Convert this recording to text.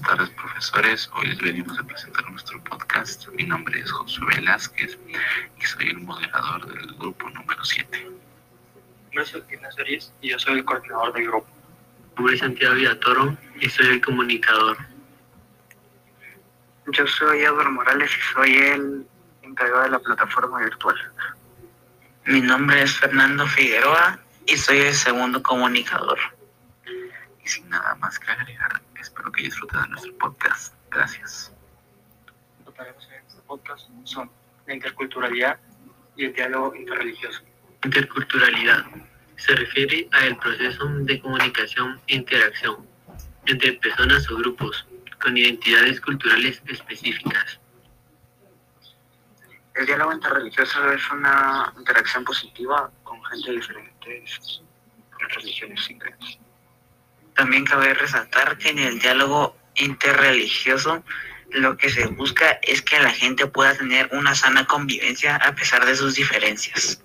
profesores. Hoy les venimos a presentar nuestro podcast. Mi nombre es Josué Velázquez y soy el moderador del grupo número 7. Yo soy Arias y yo soy el coordinador del grupo. Mi nombre es Santiago Villatoro y soy el comunicador. Yo soy Eduardo Morales y soy el encargado de la plataforma virtual. Mi nombre es Fernando Figueroa y soy el segundo comunicador. Y sin nada más que que disfruten de nuestro podcast. Gracias. Lo que haremos en este podcast son la interculturalidad y el diálogo interreligioso. Interculturalidad se refiere al proceso de comunicación e interacción entre personas o grupos con identidades culturales específicas. El diálogo interreligioso es una interacción positiva con gente de diferentes religiones y creencias. También cabe resaltar que en el diálogo interreligioso lo que se busca es que la gente pueda tener una sana convivencia a pesar de sus diferencias.